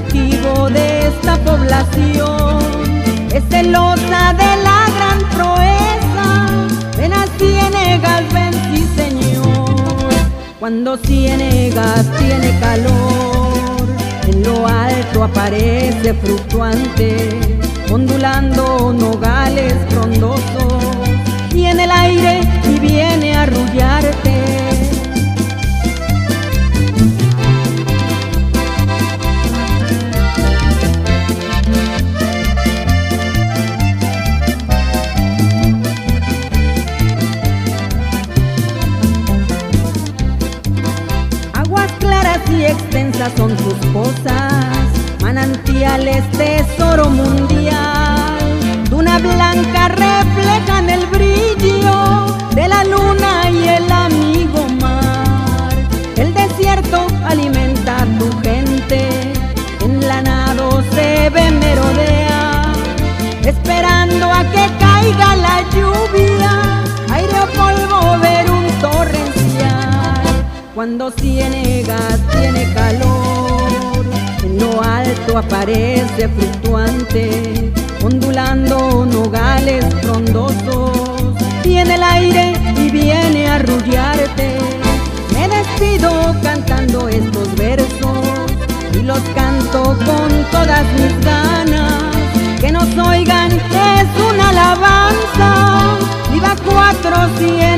nativo de esta población es celosa de la gran proeza. Ven a Cienegas, ven sí señor, cuando Cienegas tiene calor, en lo alto aparece fluctuante, ondulando nogales frondosos y en el aire y viene a arrullarte. Son sus pozas, manantiales tesoro mundial. Duna blanca reflejan el brillo de la luna y el amigo mar. El desierto alimenta a tu gente, en la nado se ve merodea, esperando a que caiga la lluvia, Cuando Cienegas tiene calor, en lo alto aparece fluctuante, ondulando nogales frondosos, en el aire y viene a arrullarte. Me despido cantando estos versos y los canto con todas mis ganas. Que nos oigan es una alabanza, viva cuatro Cienegas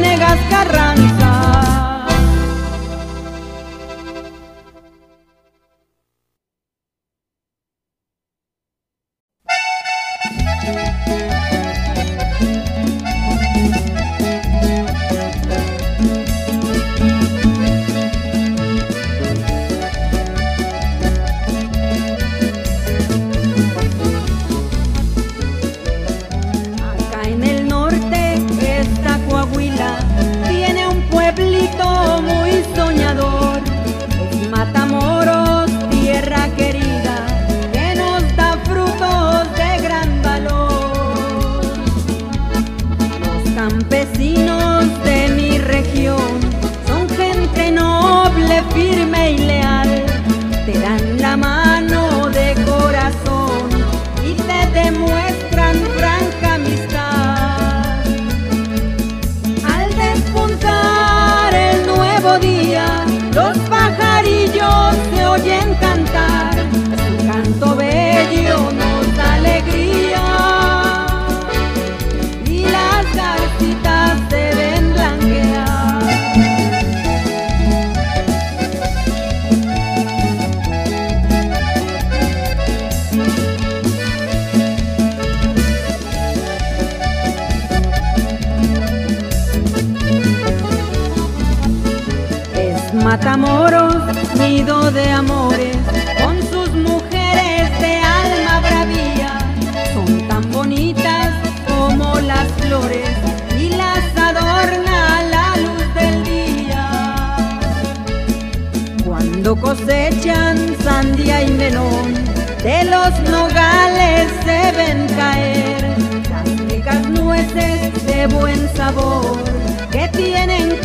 buen sabor que tienen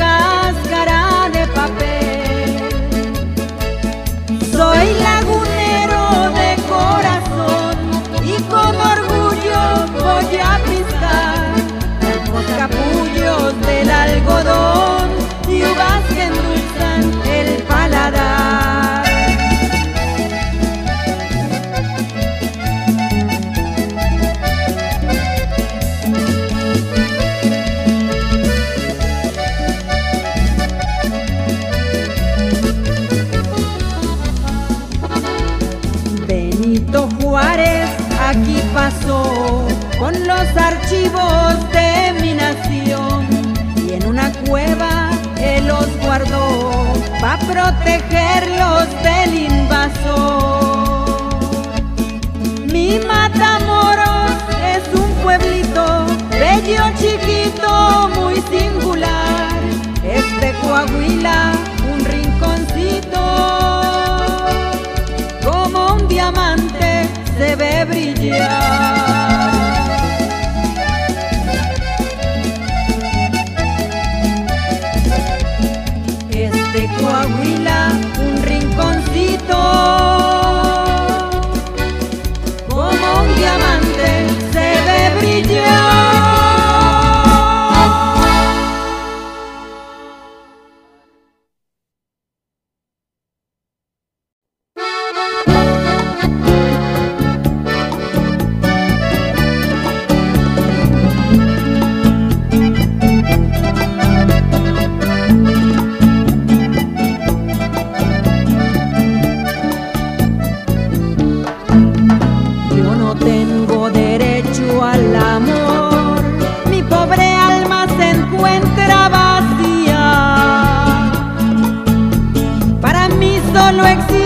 archivos de mi nación y en una cueva él los guardó para protegerlos del invasor. Mi Matamoros es un pueblito bello, chiquito, muy singular. Es de Coahuila un rinconcito, como un diamante se ve brillar. Solo existe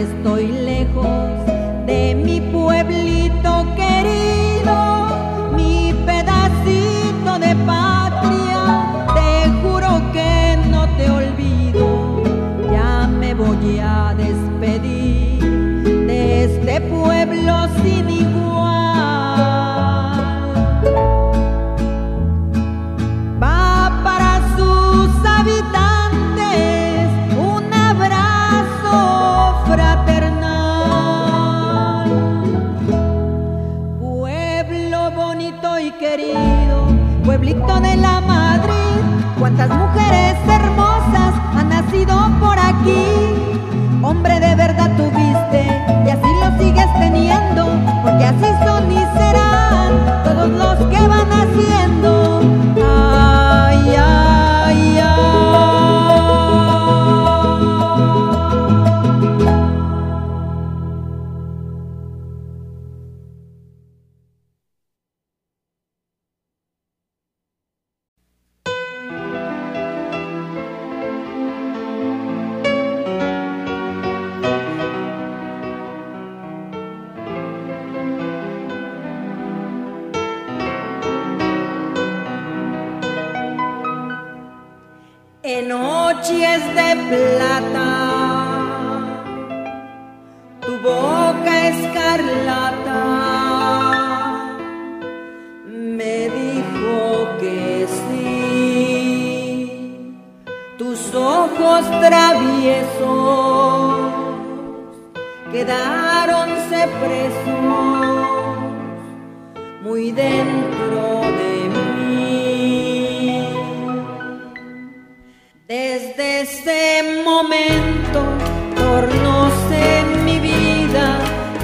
estoy lejos. mujeres hermosas han nacido por aquí. Hombre de verdad tuviste y así lo sigues teniendo, porque así son y serán todos los que van haciendo.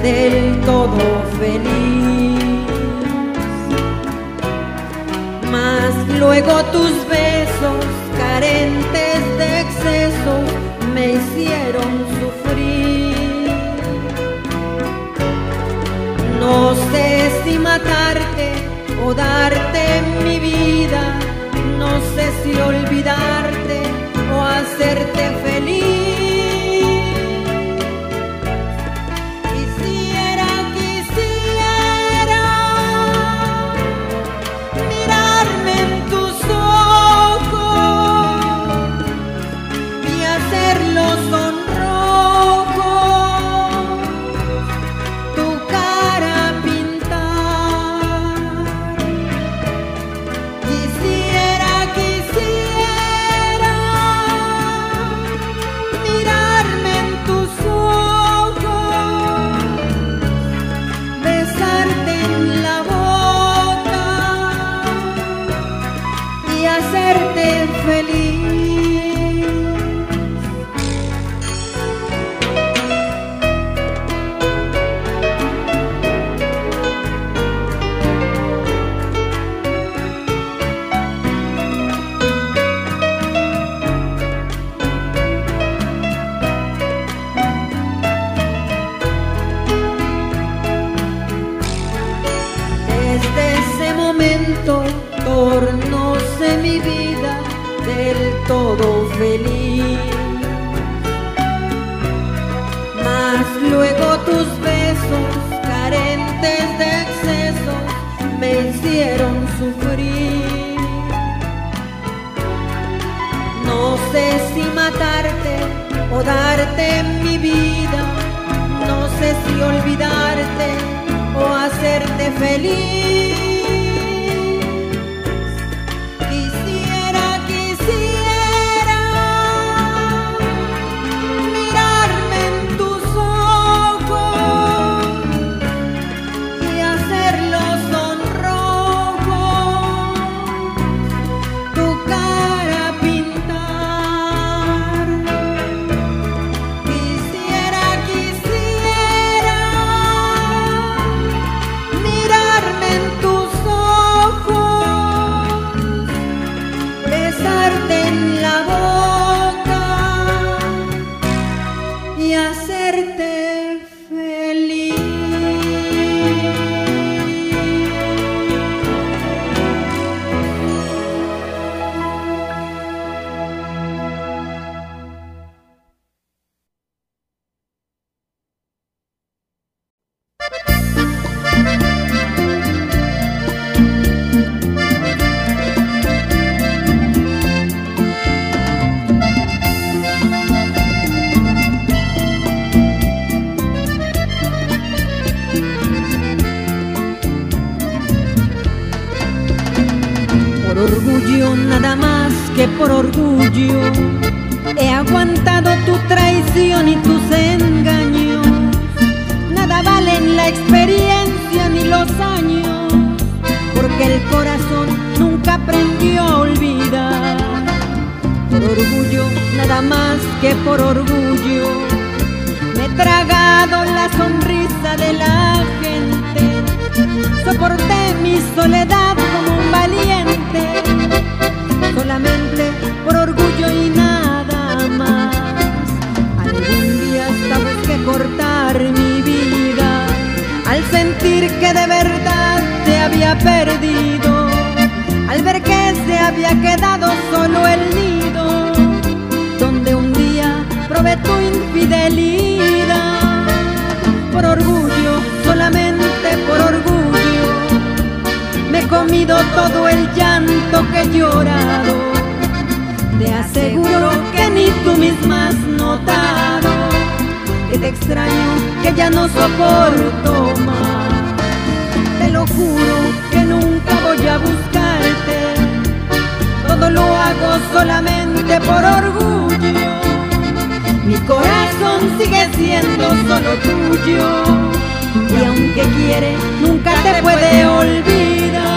del todo feliz. Mas luego tus besos, carentes de exceso, me hicieron sufrir. No sé si matarte o darte mi vida, no sé si olvidarte o hacerte feliz. No sé si olvidarte o hacerte feliz. que de verdad te había perdido, al ver que se había quedado solo el nido, donde un día probé tu infidelidad, por orgullo, solamente por orgullo, me he comido todo el llanto que he llorado, te aseguro que ni tú misma has notado que te extraño, que ya no soporto más. buscarte. Todo lo hago solamente por orgullo. Mi corazón sigue siendo solo tuyo. Y aunque quiere, nunca te puede olvidar.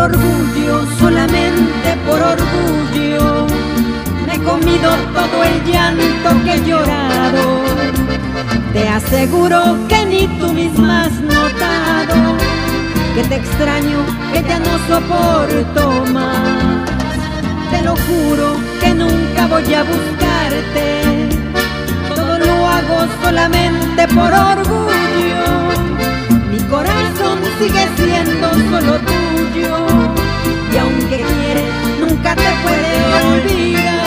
orgullo, solamente por orgullo, me he comido todo el llanto que he llorado. Te aseguro que ni tú misma has notado que te extraño, que ya no soporto más. Te lo juro que nunca voy a buscarte. Todo lo hago solamente por orgullo. Mi corazón sigue siendo solo tú y aunque quiere nunca te puede olvidar.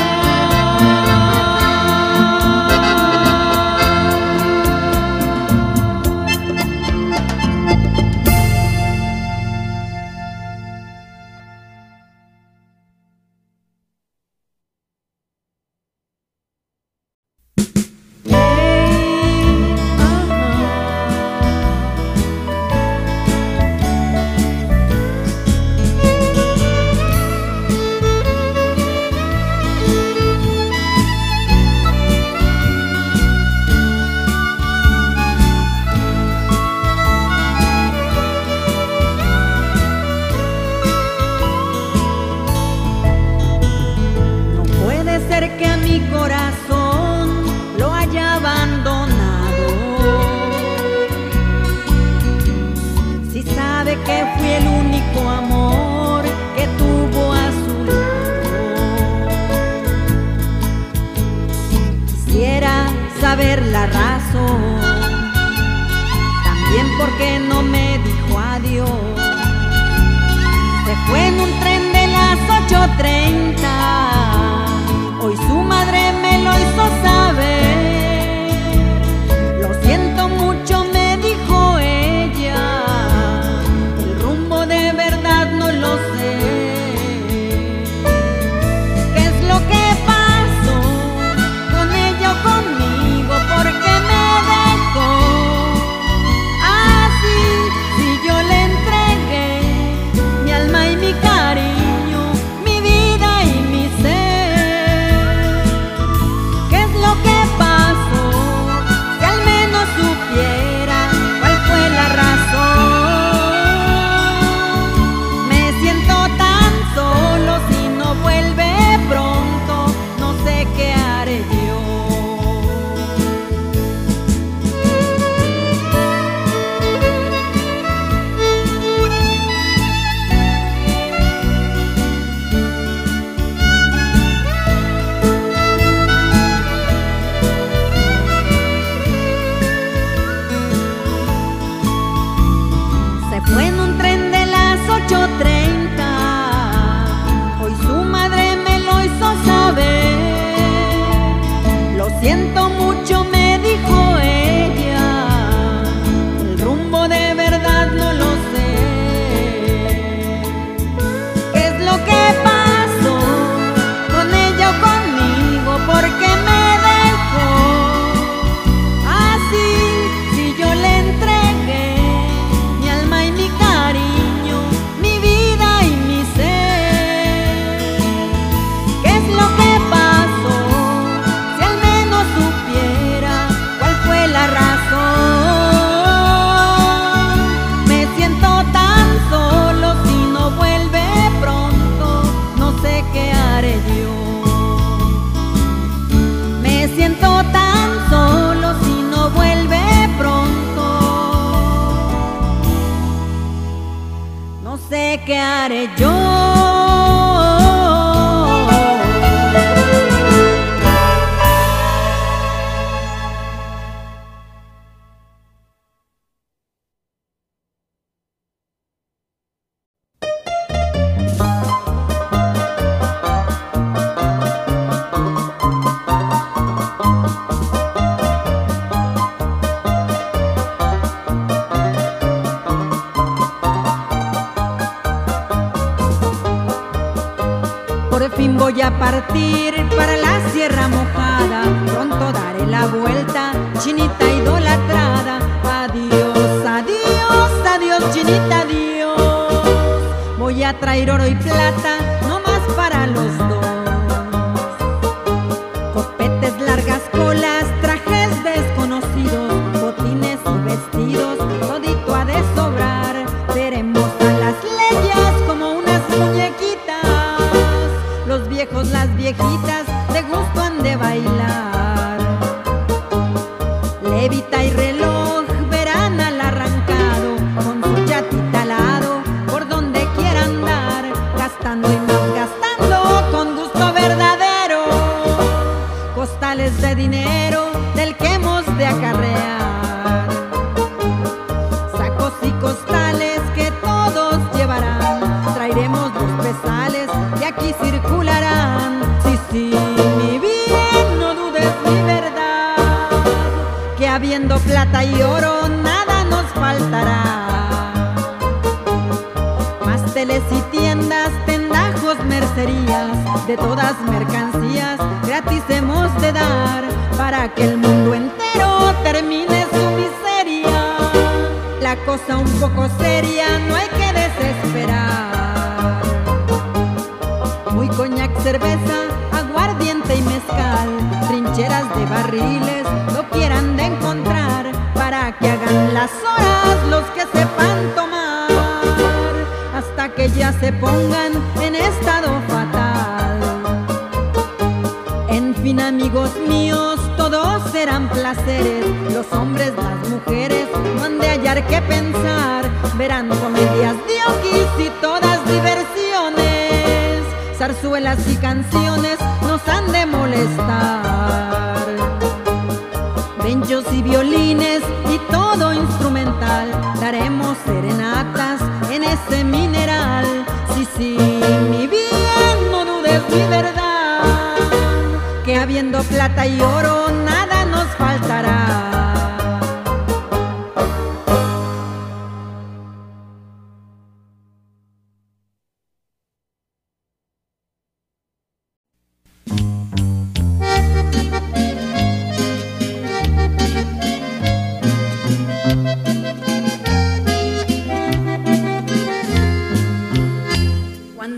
Levita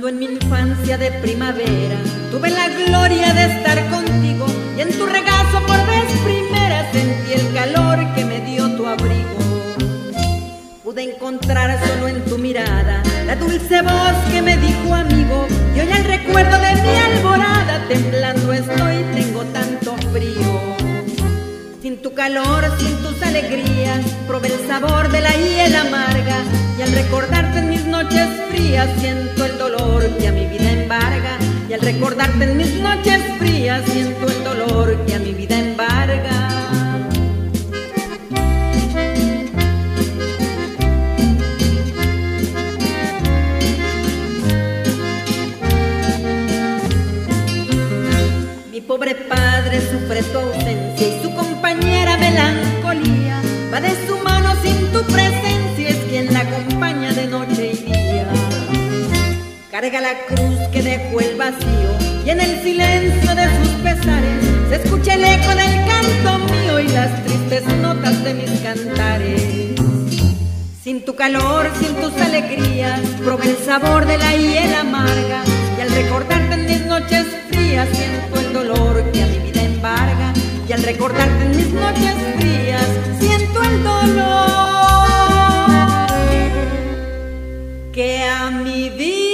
En mi infancia de primavera tuve la gloria de estar contigo y en tu regazo por vez primera sentí el calor que me dio tu abrigo. Pude encontrar solo en tu mirada la dulce voz que me dijo a calor, sin tus alegrías, probé el sabor de la hiel amarga y al recordarte en mis noches frías siento el dolor que a mi vida embarga y al recordarte en mis noches frías siento el dolor que a mi vida embarga. Mi pobre padre sufre todo presencia es quien la acompaña de noche y día. Carga la cruz que dejó el vacío y en el silencio de sus pesares se escucha el eco del canto mío y las tristes notas de mis cantares. Sin tu calor, sin tus alegrías, probé el sabor de la hiel amarga y al recordarte en mis noches frías siento el dolor al recordarte en mis noches frías siento el dolor. Que a mi vida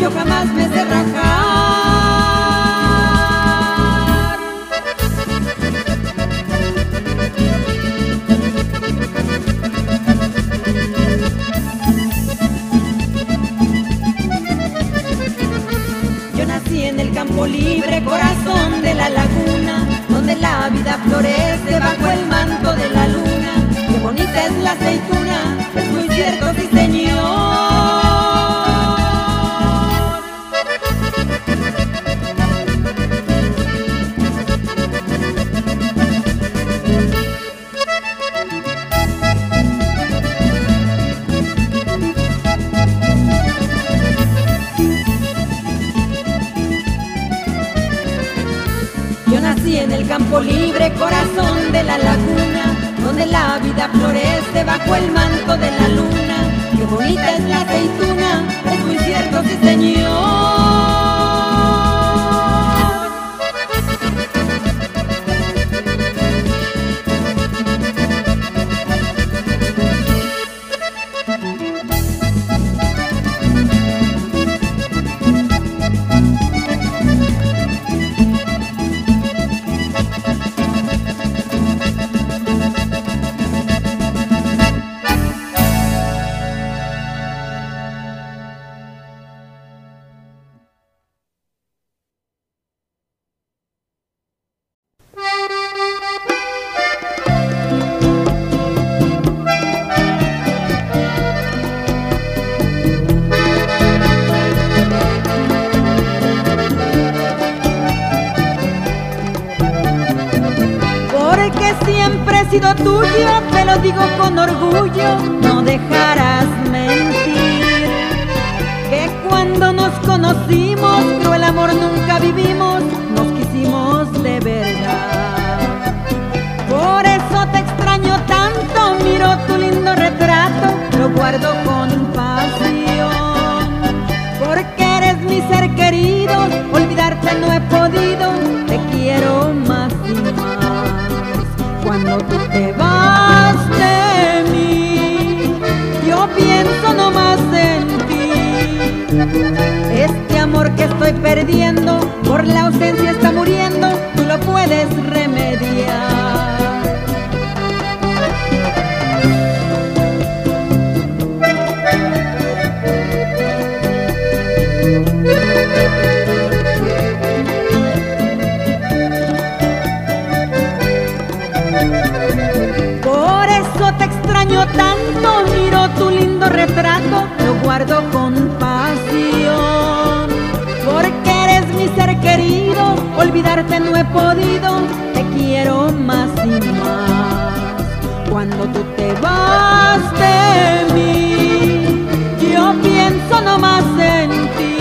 yo jamás me sé rajar. Yo nací en el campo libre, corazón de la laguna, donde la vida florece bajo el manto de la luna. Qué bonita es la aceituna, es muy cierto, florece bajo el manto de la luna. Qué bonita es la aceituna, es muy cierto, sí señor. Guardo con pasión. Porque eres mi ser querido, olvidarte no he podido, te quiero más y más. Cuando tú te vas de mí, yo pienso no más en ti. Este amor que estoy perdiendo, por la ausencia está lindo retrato, lo guardo con pasión. Porque eres mi ser querido, olvidarte no he podido, te quiero más y más. Cuando tú te vas de mí, yo pienso no más en ti.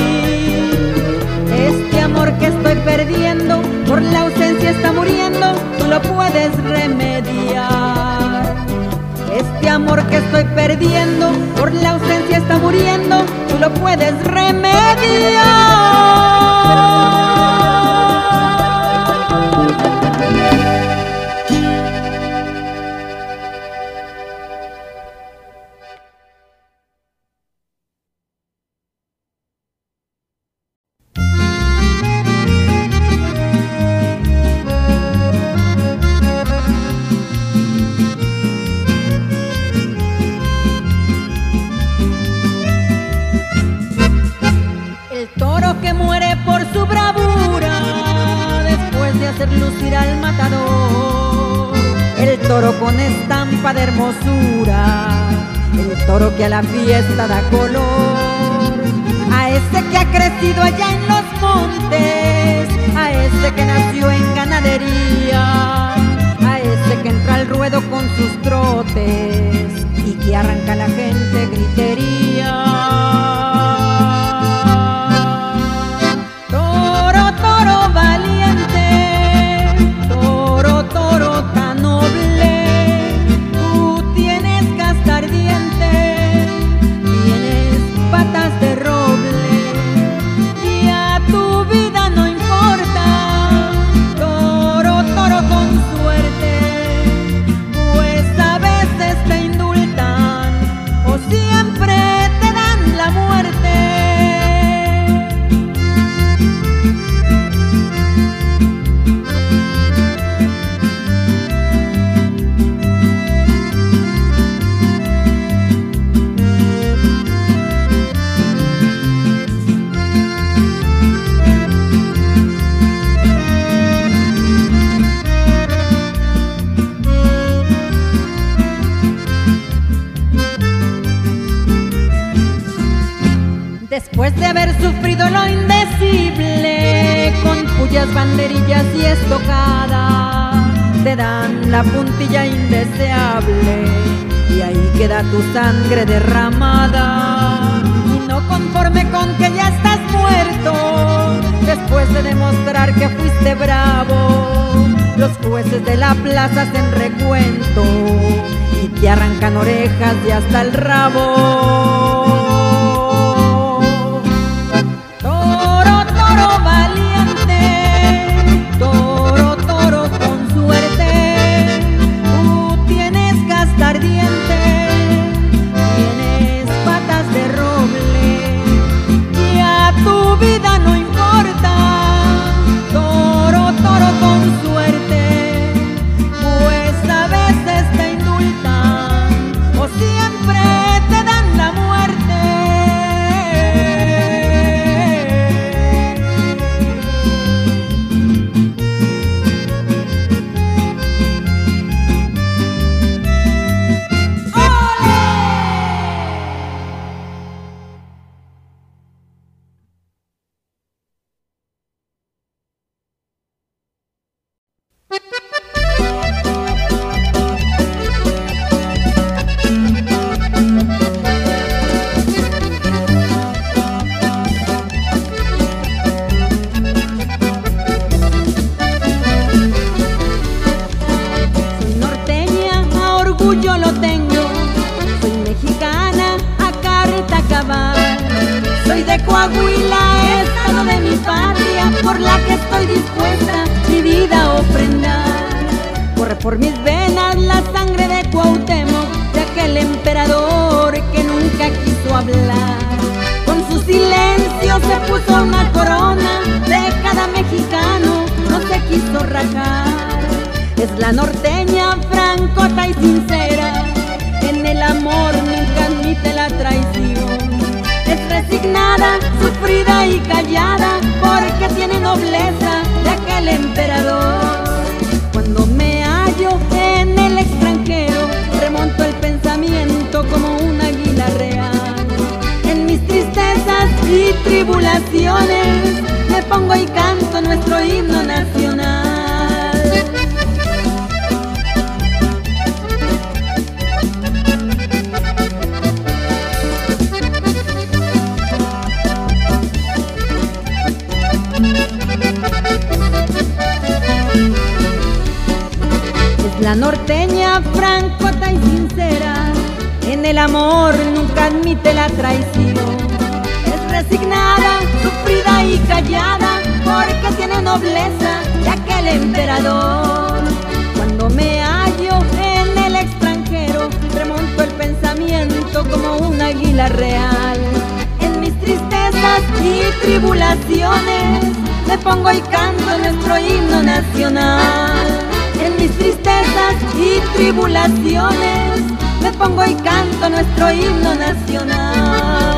Este amor que estoy perdiendo, por la ausencia está muriendo, tú lo puedes remediar. Que estoy perdiendo, por la ausencia está muriendo, tú lo puedes remediar. El toro que a la fiesta da color. A ese que ha crecido allá en los montes. A ese que nació en ganadería. A ese que entra al ruedo con sus trotes y y arranca la gente gritería. Después de haber sufrido lo indecible, con cuyas banderillas y estocadas te dan la puntilla indeseable y ahí queda tu sangre derramada. Y no conforme con que ya estás muerto, después de demostrar que fuiste bravo, los jueces de la plaza hacen recuento y te arrancan orejas y hasta el rabo. Toro, la norteña francota y sincera, en el amor nunca admite la traición. Es resignada, sufrida y callada, porque tiene nobleza de aquel emperador. Cuando me hallo en el extranjero, remonto el pensamiento como un águila real. En mis tristezas y tribulaciones, me pongo y canto nuestro himno nacional. Tristezas y tribulaciones, me pongo y canto nuestro himno nacional.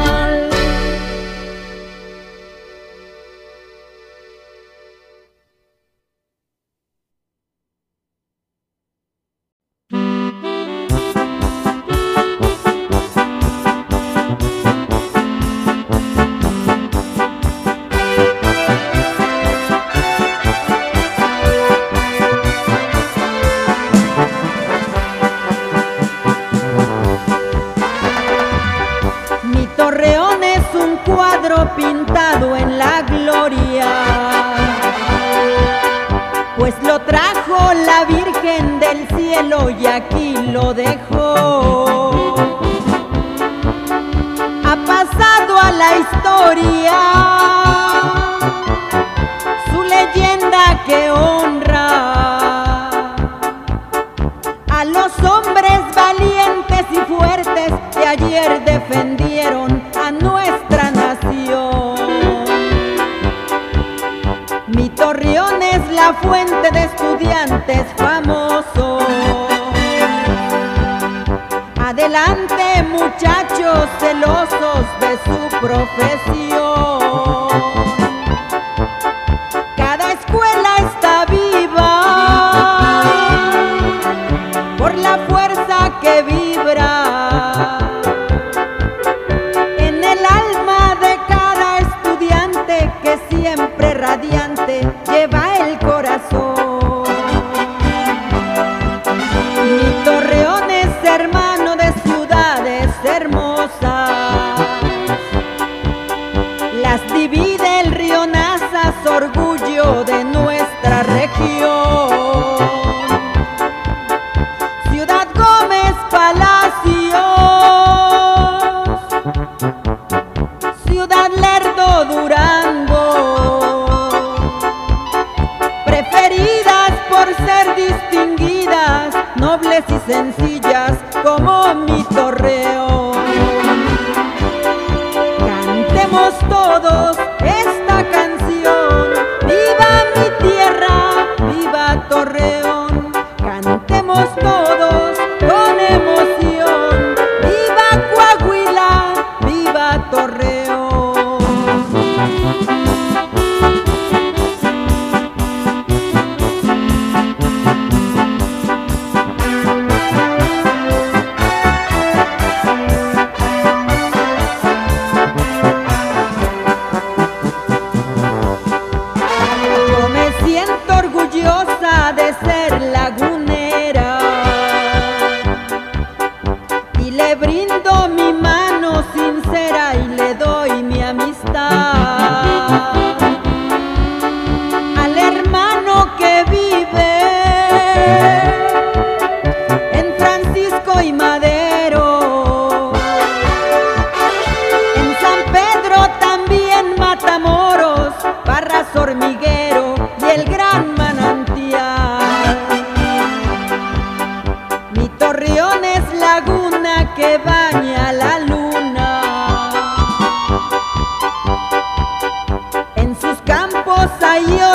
vou sair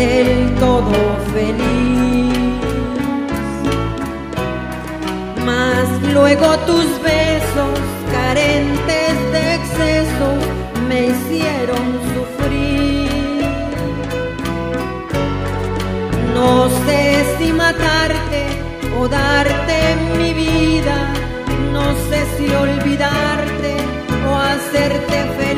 del todo feliz. Mas luego tus besos, carentes de exceso, me hicieron sufrir. No sé si matarte o darte mi vida, no sé si olvidarte o hacerte feliz.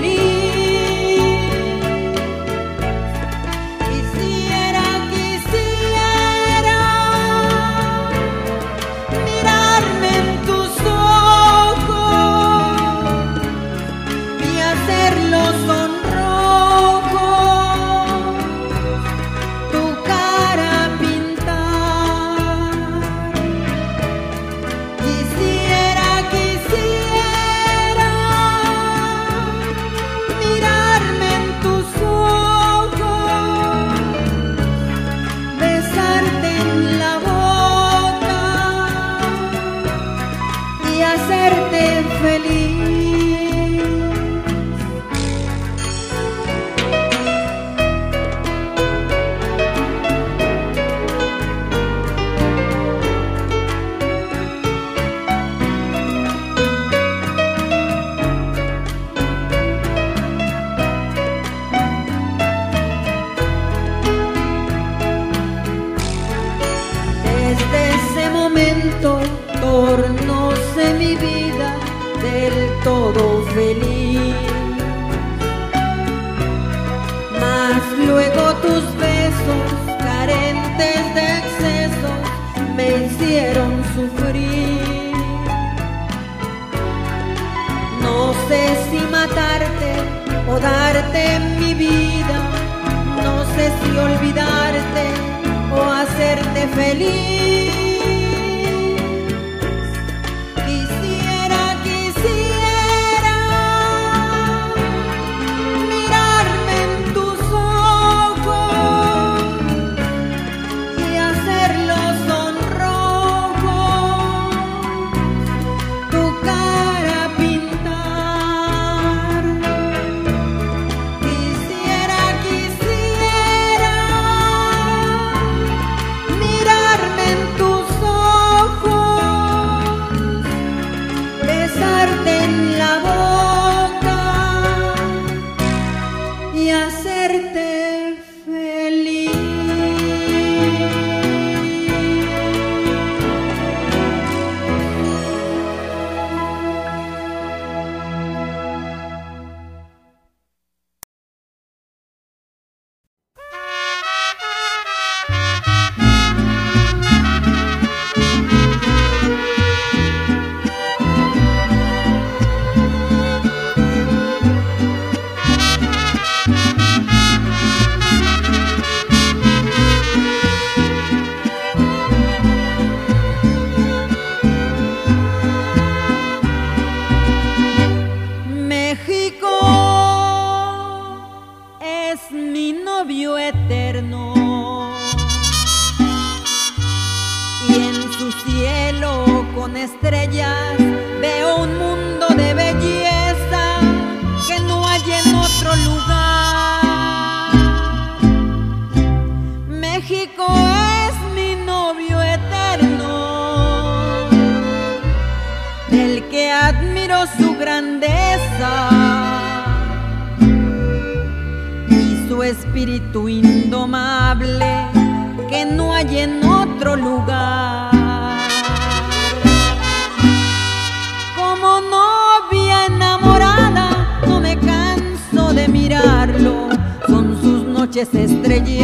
Estrelladas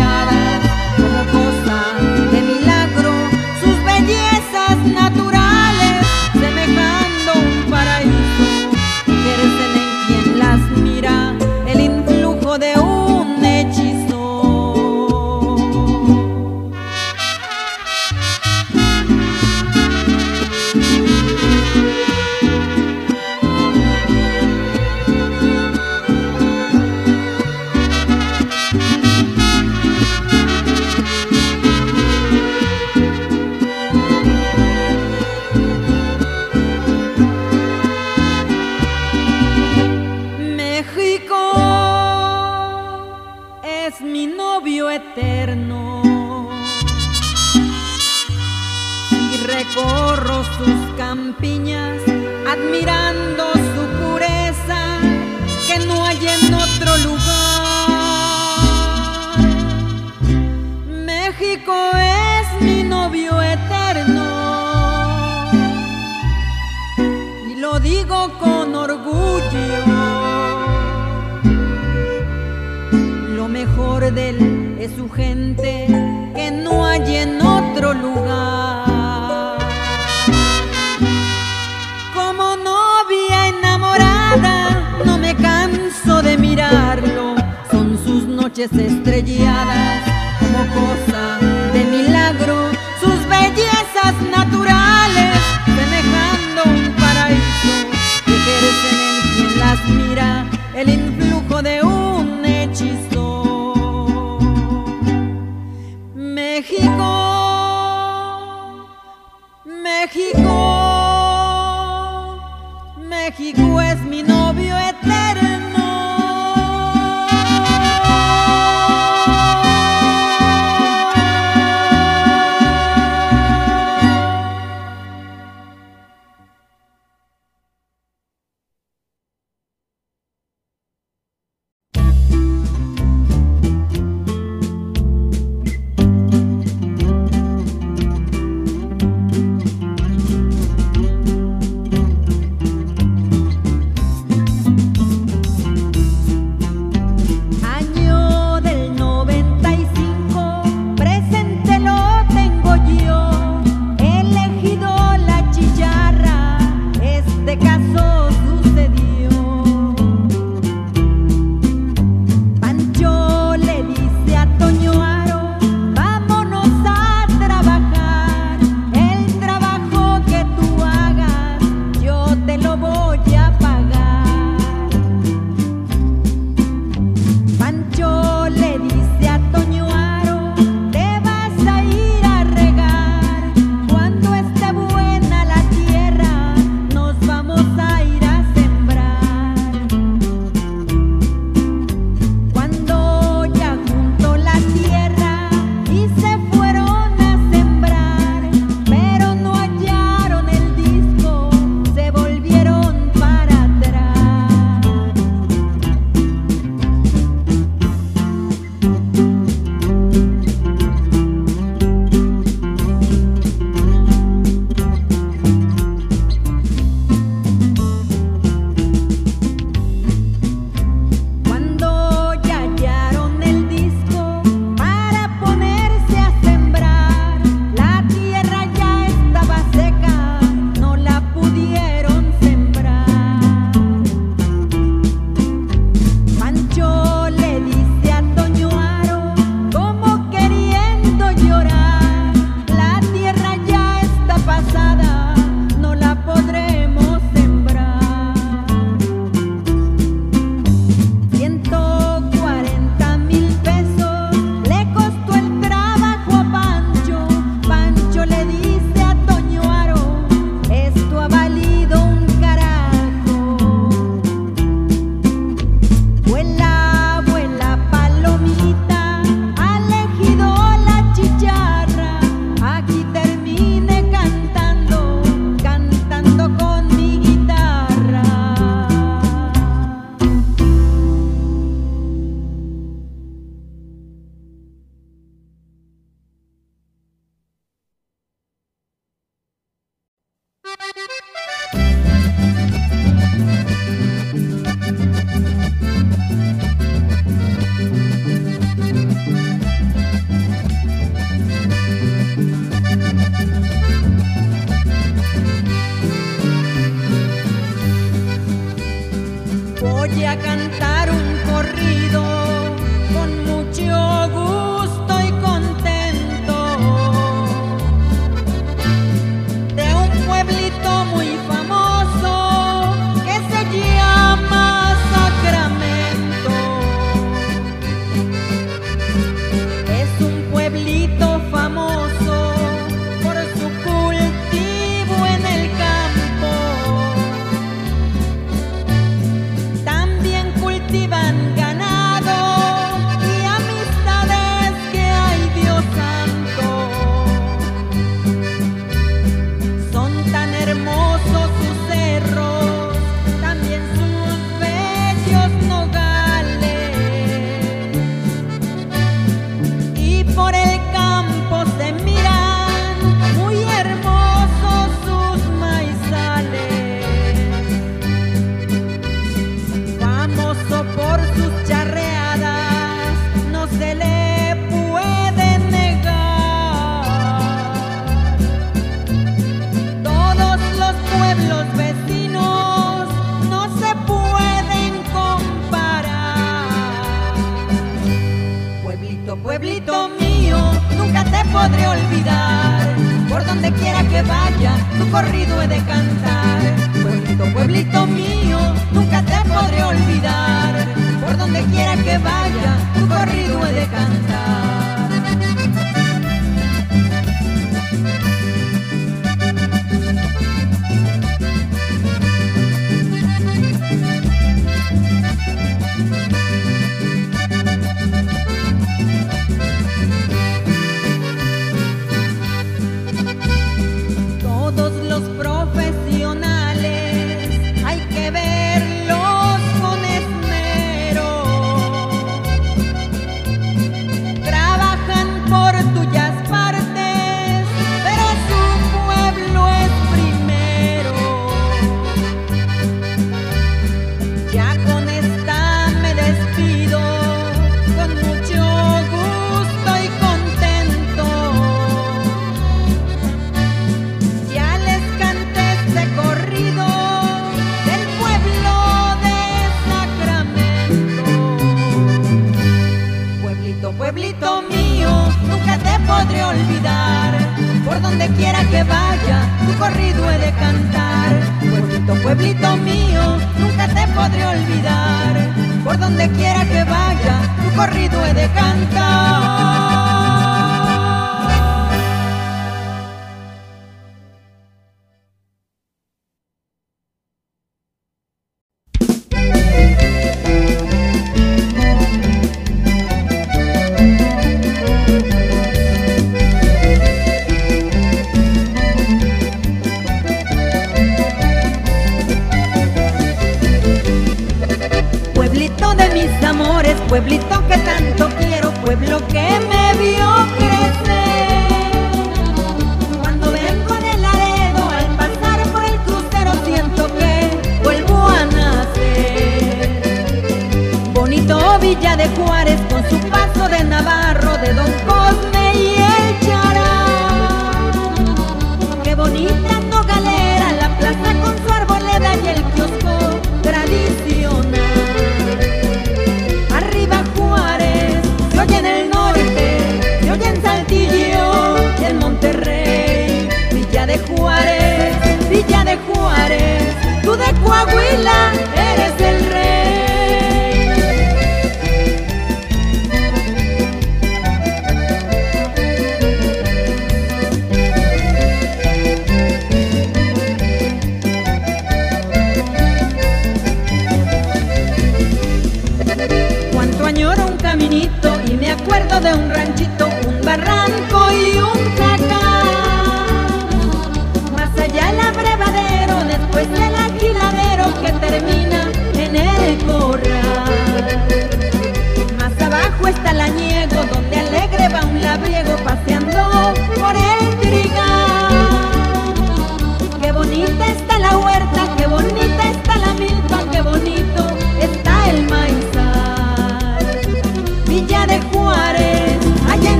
corrido he de cantar. Pueblito, pueblito mío, nunca te podré olvidar. Por donde quiera que vaya, tu corrido he de cantar.